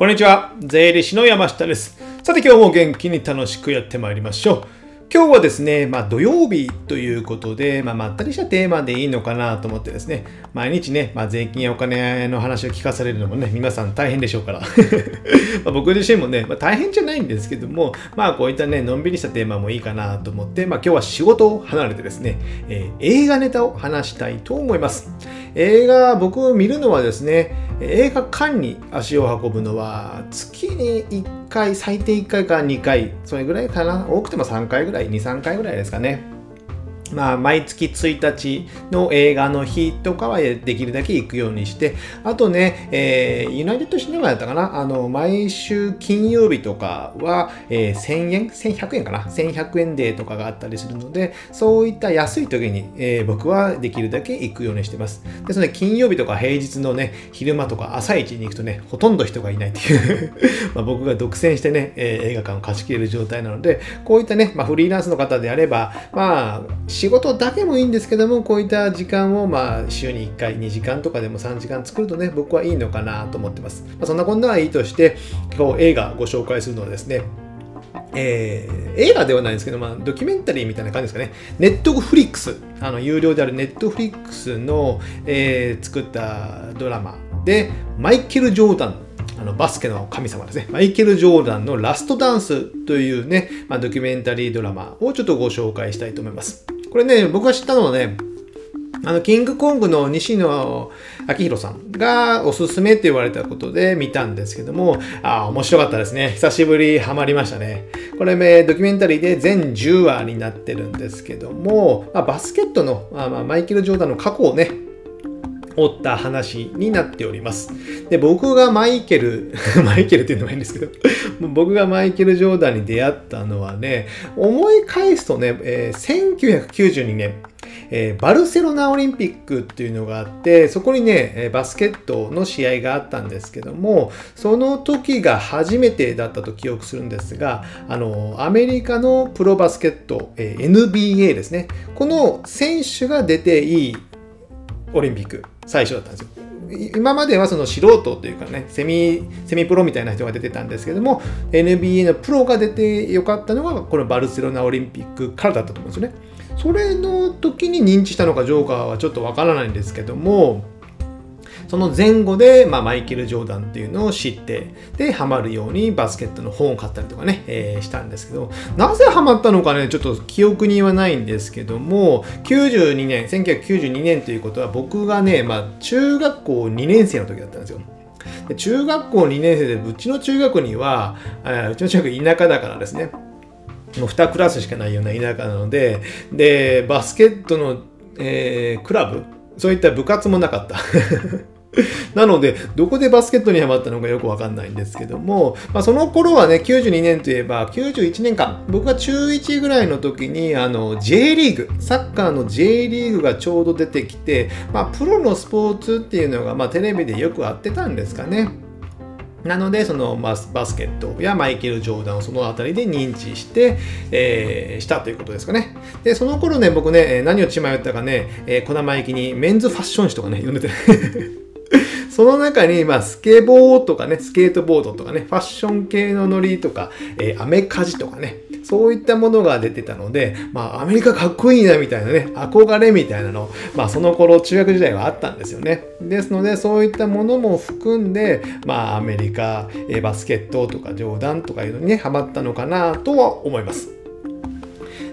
こんにちは。税理士の山下です。さて今日も元気に楽しくやってまいりましょう。今日はですね、まあ、土曜日ということで、まあ、まったりしたテーマでいいのかなと思ってですね、毎日ね、まあ、税金やお金の話を聞かされるのもね、皆さん大変でしょうから。ま僕自身もね、ま、大変じゃないんですけども、まあこういったね、のんびりしたテーマもいいかなと思って、ま今日は仕事を離れてですね、えー、映画ネタを話したいと思います。映画、僕見るのはですね、映画館に足を運ぶのは月に1回、最低1回か2回、それぐらいかな。多くても3回ぐらい、2、3回ぐらいですかね。まあ、毎月1日の映画の日とかはできるだけ行くようにして、あとね、えー、ユナイテッドシネマだったかな？あの、毎週金曜日とかは、えー、1000円 ?1100 円かな ?1100 円デーとかがあったりするので、そういった安い時に、えー、僕はできるだけ行くようにしてます。ですので、金曜日とか平日のね、昼間とか朝一に行くとね、ほとんど人がいないっていう ま僕が独占してね、え、映画館を貸し切れる状態なので、こういったね、まあ、フリーランスの方であれば、まあ、仕事だけもいいんですけども、こういった時間を、まあ、週に1回、2時間とかでも3時間作るとね、僕はいいのかなと思ってます。まあ、そんなこんなはいいとして、今日映画ご紹介するのはですね、えー、映画ではないんですけど、まあ、ドキュメンタリーみたいな感じですかね。ネットフリックス、あの有料であるネットフリックスの、えー、作ったドラマで、マイケル・ジョーダンあのバスケの神様ですね。マイケル・ジョーダンのラストダンスというね、まあ、ドキュメンタリードラマをちょっとご紹介したいと思います。これね、僕が知ったのはね、あの、キングコングの西野明宏さんがおすすめって言われたことで見たんですけども、ああ、面白かったですね。久しぶりハマりましたね。これ、ねドキュメンタリーで全10話になってるんですけども、まあ、バスケットの、まあ、マイケル・ジョーダンの過去をね、追った話になっております。で、僕がマイケル、マイケルっていうのもいいんですけど、僕がマイケル・ジョーダンに出会ったのはね、思い返すとね、えー、1992年、えー、バルセロナオリンピックっていうのがあって、そこにね、バスケットの試合があったんですけども、その時が初めてだったと記憶するんですが、あの、アメリカのプロバスケット、えー、NBA ですね。この選手が出ていいオリンピック最初だったんですよ。今まではその素人というかね、セミ、セミプロみたいな人が出てたんですけども、NBA のプロが出てよかったのが、このバルセロナオリンピックからだったと思うんですよね。それの時に認知したのかジョーカーはちょっとわからないんですけども、その前後で、まあ、マイケル・ジョーダンっていうのを知って、で、ハマるようにバスケットの本を買ったりとかね、えー、したんですけど、なぜハマったのかね、ちょっと記憶にはないんですけども、92年、1992年ということは僕がね、まあ、中学校2年生の時だったんですよ。で中学校2年生で、うちの中学には、うちの中学田舎だからですね、もう2クラスしかないような田舎なので、で、バスケットの、えー、クラブ、そういった部活もなかった。なので、どこでバスケットにハマったのかよくわかんないんですけども、まあ、その頃はね、92年といえば、91年間、僕が中1ぐらいの時に、あの、J リーグ、サッカーの J リーグがちょうど出てきて、まあ、プロのスポーツっていうのが、まあ、テレビでよくあってたんですかね。なので、そのバスケットやマイケル・ジョーダンをそのあたりで認知して、えー、したということですかね。で、その頃ね、僕ね、何を血迷ったかね、えー、小玉行きにメンズファッション誌とかね、読んでて その中に、まあ、スケボーとかね、スケートボードとかね、ファッション系のノリとか、えー、アメカジとかね、そういったものが出てたので、まあ、アメリカかっこいいなみたいなね、憧れみたいなの、まあ、その頃、中学時代はあったんですよね。ですので、そういったものも含んで、まあ、アメリカ、えー、バスケットとか、ジョーダンとかいうのにね、ハマったのかなとは思います。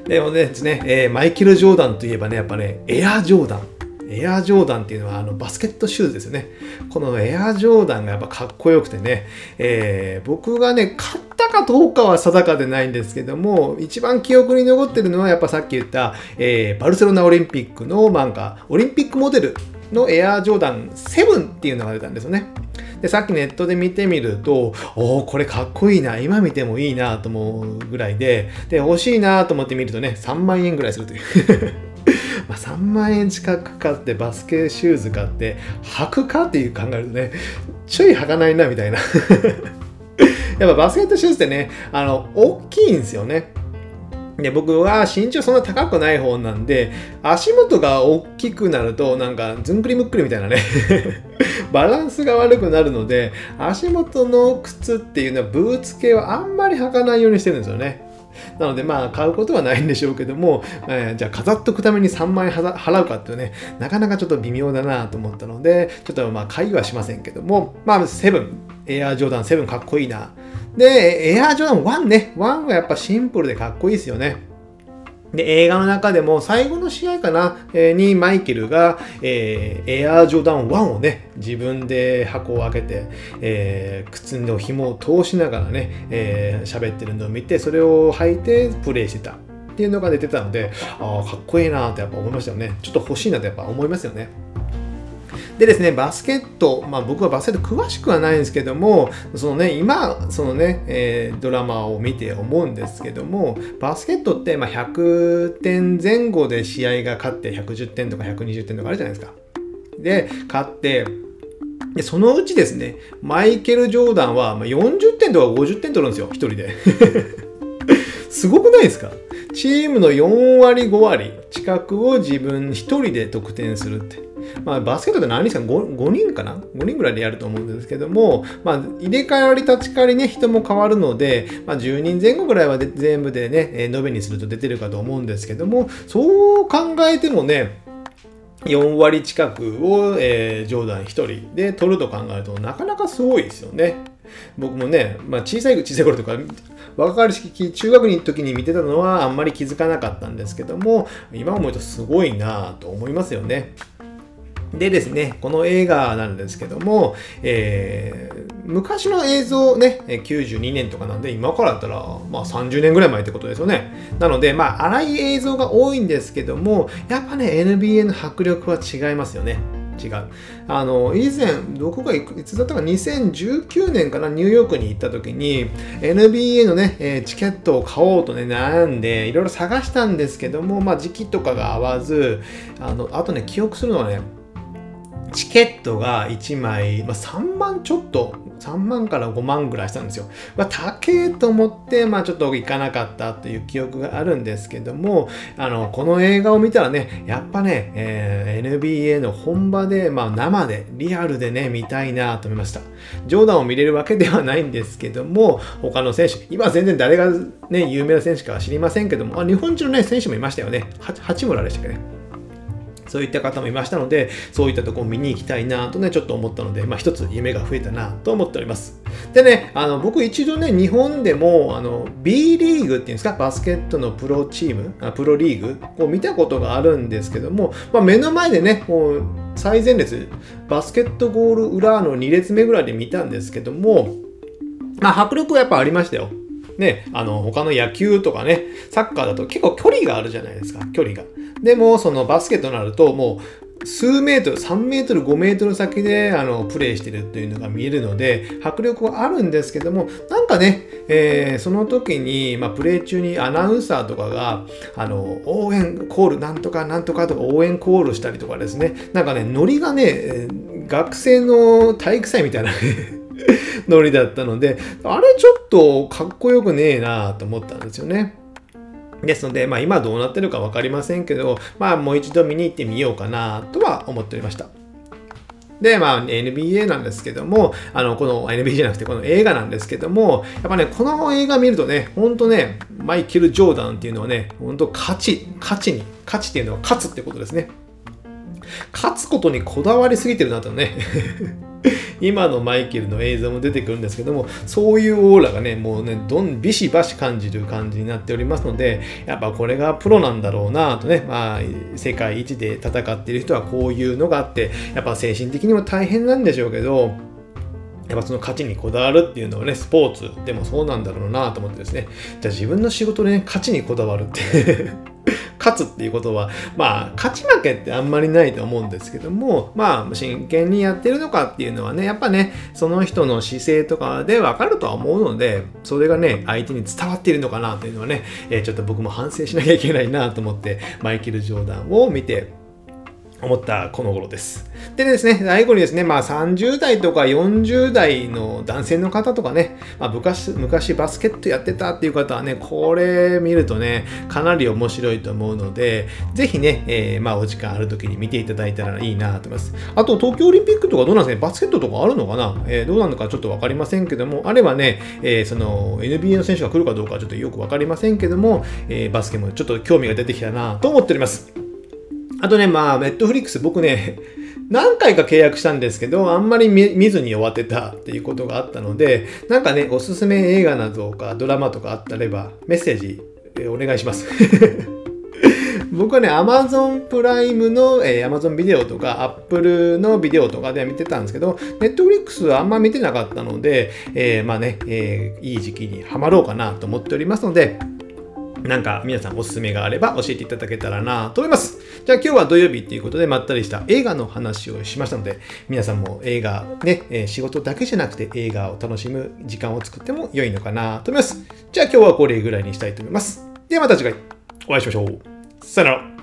でもね、ねえー、マイケル・ジョーダンといえばね、やっぱね、エア・ジョーダン。エアージョーダンっていうのはあのバスケットシューズですよね。このエアージョーダンがやっぱかっこよくてね、えー、僕がね、買ったかどうかは定かでないんですけども、一番記憶に残ってるのはやっぱさっき言った、えー、バルセロナオリンピックの漫画、オリンピックモデルのエアージョーダン7っていうのが出たんですよね。で、さっきネットで見てみると、おお、これかっこいいな、今見てもいいなと思うぐらいで、で、欲しいなと思って見るとね、3万円ぐらいするというまあ、3万円近く買ってバスケシューズ買って履くかっていう考えるとねちょい履かないなみたいな。やっぱバスケットシューズってねあの大きいんですよね。で僕は身長そんな高くない方なんで足元が大きくなるとなんかずんくりむっくりみたいなね。バランスが悪くなるので、足元の靴っていうのはブーツ系はあんまり履かないようにしてるんですよね。なのでまあ買うことはないんでしょうけども、えー、じゃあ飾っとくために3万円払うかっていうね、なかなかちょっと微妙だなと思ったので、ちょっとまあ買いはしませんけども、まあセブン、エアージョーダン7かっこいいな。で、エアージョーダン1ね、1はやっぱシンプルでかっこいいですよね。で、映画の中でも最後の試合かな、えー、にマイケルが、えー、エアージョダン1をね、自分で箱を開けて、えー、靴の紐を通しながらね、えー、喋ってるのを見て、それを履いてプレイしてた。っていうのが出てたので、ああ、かっこいいなってやっぱ思いましたよね。ちょっと欲しいなってやっぱ思いますよね。でですね、バスケット、まあ僕はバスケット詳しくはないんですけども、そのね、今、そのね、えー、ドラマを見て思うんですけども、バスケットってまあ100点前後で試合が勝って110点とか120点とかあるじゃないですか。で、勝って、で、そのうちですね、マイケル・ジョーダンは40点とか50点取るんですよ、一人で。すごくないですか？チームの4割5割近くを自分一人で得点するって。まあ、バスケットって何人か？5, 5人かな ?5 人ぐらいでやると思うんですけども、まあ、入れ替わり立ち替わりね、人も変わるので、まあ、10人前後ぐらいは全部でね、延べにすると出てるかと思うんですけども、そう考えてもね、4割近くを、えー、ジョーダン1人で取ると考えるとなかなかすごいですよね。僕もね、まあ、小さい小さい頃とか若かりし中学の時に見てたのはあんまり気づかなかったんですけども今思うとすごいなと思いますよね。でですね、この映画なんですけども、えー、昔の映像ね、92年とかなんで、今からだったら、まあ30年ぐらい前ってことですよね。なので、まあ荒い映像が多いんですけども、やっぱね、NBA の迫力は違いますよね。違う。あの、以前、どこがいつだったか、2019年かな、ニューヨークに行った時に、NBA のね、えチケットを買おうとね、悩んで、いろいろ探したんですけども、まあ時期とかが合わず、あの、あとね、記憶するのはね、チケットが1枚、まあ、3万ちょっと、3万から5万ぐらいしたんですよ。まあ、高えと思って、まあ、ちょっと行かなかったという記憶があるんですけども、あの、この映画を見たらね、やっぱね、えー、NBA の本場で、まあ、生で、リアルでね、見たいなと思いました。ジョーダンを見れるわけではないんですけども、他の選手、今全然誰がね、有名な選手かは知りませんけども、あ日本人のね、選手もいましたよね。八村でしたっけね。そういった方もいましたので、そういったところを見に行きたいなとね、ちょっと思ったので、まあ一つ夢が増えたなと思っております。でね、あの、僕一度ね、日本でも、あの、B リーグっていうんですか、バスケットのプロチーム、あプロリーグを見たことがあるんですけども、まあ目の前でね、もう最前列、バスケットゴール裏の2列目ぐらいで見たんですけども、まあ迫力はやっぱありましたよ。ね、あの、他の野球とかね、サッカーだと結構距離があるじゃないですか、距離が。でも、そのバスケとなると、もう、数メートル、3メートル、5メートル先で、あの、プレイしてるっていうのが見えるので、迫力はあるんですけども、なんかね、えー、その時に、まあ、プレイ中にアナウンサーとかが、あの、応援コール、なんとかなんとかとか応援コールしたりとかですね、なんかね、ノリがね、学生の体育祭みたいな ノリだったので、あれちょっとかっこよくねえなと思ったんですよね。ですので、まあ今どうなってるか分かりませんけど、まあもう一度見に行ってみようかなとは思っておりました。で、まあ NBA なんですけども、あの、この NBA じゃなくてこの映画なんですけども、やっぱね、この映画見るとね、ほんとね、マイケル・ジョーダンっていうのはね、ほんと勝ち、勝ちに、勝ちっていうのは勝つってことですね。勝つことにこだわりすぎてるなとね今のマイケルの映像も出てくるんですけども、そういうオーラがね、もうね、どん、ビシバシ感じる感じになっておりますので、やっぱこれがプロなんだろうなとね、まあ、世界一で戦っている人はこういうのがあって、やっぱ精神的にも大変なんでしょうけど、やっぱその勝ちにこだわるっていうのはね、スポーツでもそうなんだろうなと思ってですね、じゃあ自分の仕事でね、勝ちにこだわるって。勝つっていうことは、まあ、勝ち負けってあんまりないと思うんですけども、まあ、真剣にやってるのかっていうのはね、やっぱね、その人の姿勢とかでわかるとは思うので、それがね、相手に伝わっているのかなというのはね、えー、ちょっと僕も反省しなきゃいけないなと思って、マイケル・ジョーダンを見て、思ったこの頃です。でですね、最後にですね、まあ30代とか40代の男性の方とかね、まあ、昔昔バスケットやってたっていう方はね、これ見るとね、かなり面白いと思うので、ぜひね、えー、まあお時間ある時に見ていただいたらいいなと思います。あと東京オリンピックとかどうなんですかね、バスケットとかあるのかな、えー、どうなのかちょっとわかりませんけども、あればね、えー、その NBA の選手が来るかどうかちょっとよくわかりませんけども、えバスケもちょっと興味が出てきたなと思っております。あとね、まあ、ネットフリックス僕ね、何回か契約したんですけど、あんまり見ずに終わってたっていうことがあったので、なんかね、おすすめ映画などかドラマとかあったれば、メッセージ、えお願いします。僕はね、Amazon プライムの、えー、Amazon ビデオとか Apple のビデオとかで見てたんですけど、Netflix はあんま見てなかったので、えー、まあね、えー、いい時期にハマろうかなと思っておりますので、なんか皆さんおすすめがあれば教えていただけたらなと思います。じゃあ今日は土曜日っていうことでまったりした映画の話をしましたので、皆さんも映画ね、え仕事だけじゃなくて映画を楽しむ時間を作っても良いのかなと思います。じゃあ今日はこれぐらいにしたいと思います。ではまた次回お会いしましょう。さよなら。